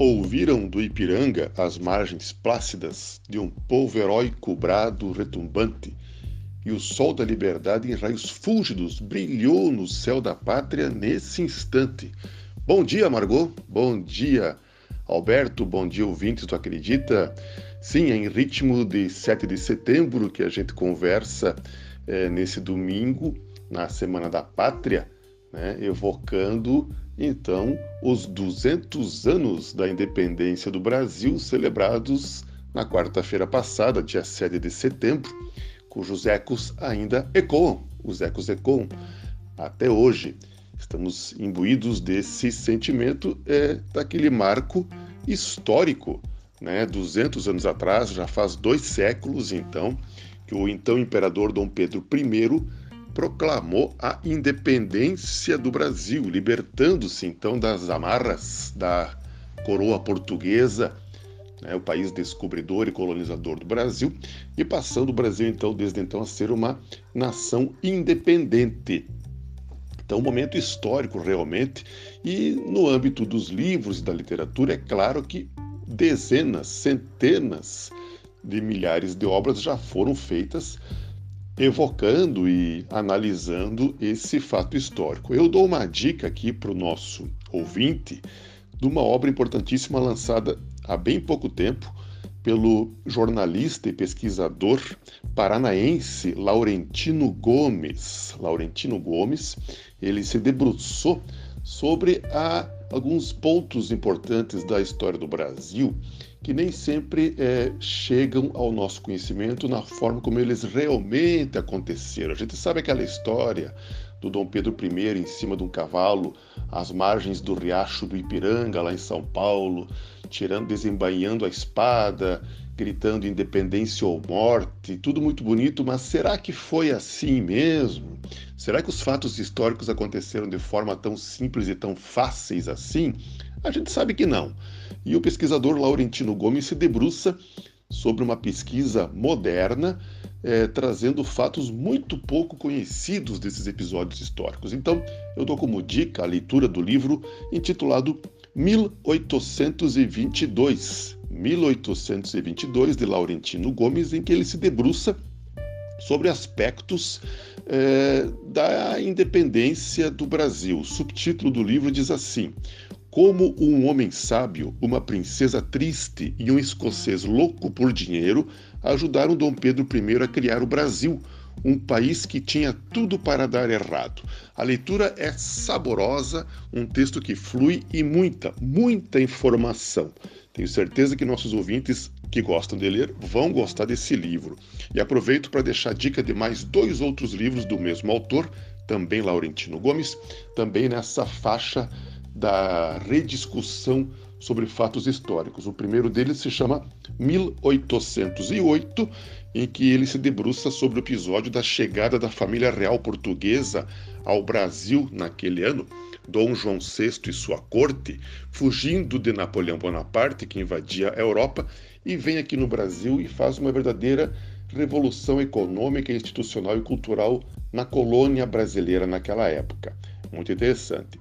Ouviram do Ipiranga as margens plácidas de um povo heróico brado retumbante, e o sol da liberdade em raios fúlgidos brilhou no céu da pátria nesse instante. Bom dia, Margot. Bom dia, Alberto. Bom dia, ouvintes tu Acredita. Sim, é em ritmo de 7 de setembro que a gente conversa é, nesse domingo, na Semana da Pátria, né, evocando então os 200 anos da independência do Brasil, celebrados na quarta-feira passada, dia 7 de setembro, cujos ecos ainda ecoam, os ecos ecoam até hoje. Estamos imbuídos desse sentimento é, daquele marco histórico, né? 200 anos atrás, já faz dois séculos então, que o então imperador Dom Pedro I proclamou a independência do Brasil, libertando-se então das amarras da coroa portuguesa, né, o país descobridor e colonizador do Brasil, e passando o Brasil então desde então a ser uma nação independente. Então, um momento histórico realmente, e no âmbito dos livros e da literatura, é claro que dezenas, centenas de milhares de obras já foram feitas evocando e analisando esse fato histórico. Eu dou uma dica aqui para o nosso ouvinte de uma obra importantíssima lançada há bem pouco tempo pelo jornalista e pesquisador paranaense Laurentino Gomes. Laurentino Gomes, ele se debruçou sobre a, alguns pontos importantes da história do Brasil que nem sempre é, chegam ao nosso conhecimento na forma como eles realmente aconteceram. A gente sabe aquela história do Dom Pedro I em cima de um cavalo às margens do riacho do Ipiranga, lá em São Paulo, tirando, desembainhando a espada, gritando independência ou morte, tudo muito bonito, mas será que foi assim mesmo? Será que os fatos históricos aconteceram de forma tão simples e tão fáceis assim? A gente sabe que não. E o pesquisador Laurentino Gomes se debruça sobre uma pesquisa moderna, é, trazendo fatos muito pouco conhecidos desses episódios históricos. Então, eu dou como dica a leitura do livro intitulado 1822, 1822 de Laurentino Gomes, em que ele se debruça sobre aspectos é, da independência do Brasil. O subtítulo do livro diz assim: como um homem sábio, uma princesa triste e um escocês louco por dinheiro ajudaram Dom Pedro I a criar o Brasil, um país que tinha tudo para dar errado. A leitura é saborosa, um texto que flui e muita, muita informação. Tenho certeza que nossos ouvintes que gostam de ler vão gostar desse livro. E aproveito para deixar dica de mais dois outros livros do mesmo autor, também Laurentino Gomes, também nessa faixa da rediscussão sobre fatos históricos. O primeiro deles se chama 1808, em que ele se debruça sobre o episódio da chegada da família real portuguesa ao Brasil naquele ano, Dom João VI e sua corte, fugindo de Napoleão Bonaparte, que invadia a Europa, e vem aqui no Brasil e faz uma verdadeira revolução econômica, institucional e cultural na colônia brasileira naquela época. Muito interessante.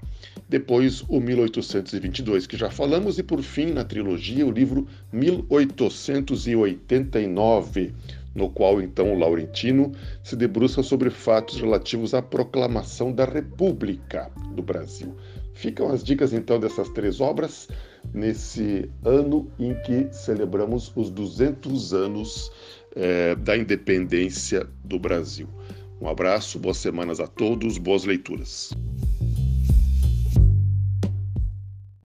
Depois, o 1822, que já falamos, e por fim, na trilogia, o livro 1889, no qual então o Laurentino se debruça sobre fatos relativos à proclamação da República do Brasil. Ficam as dicas então dessas três obras nesse ano em que celebramos os 200 anos eh, da independência do Brasil. Um abraço, boas semanas a todos, boas leituras.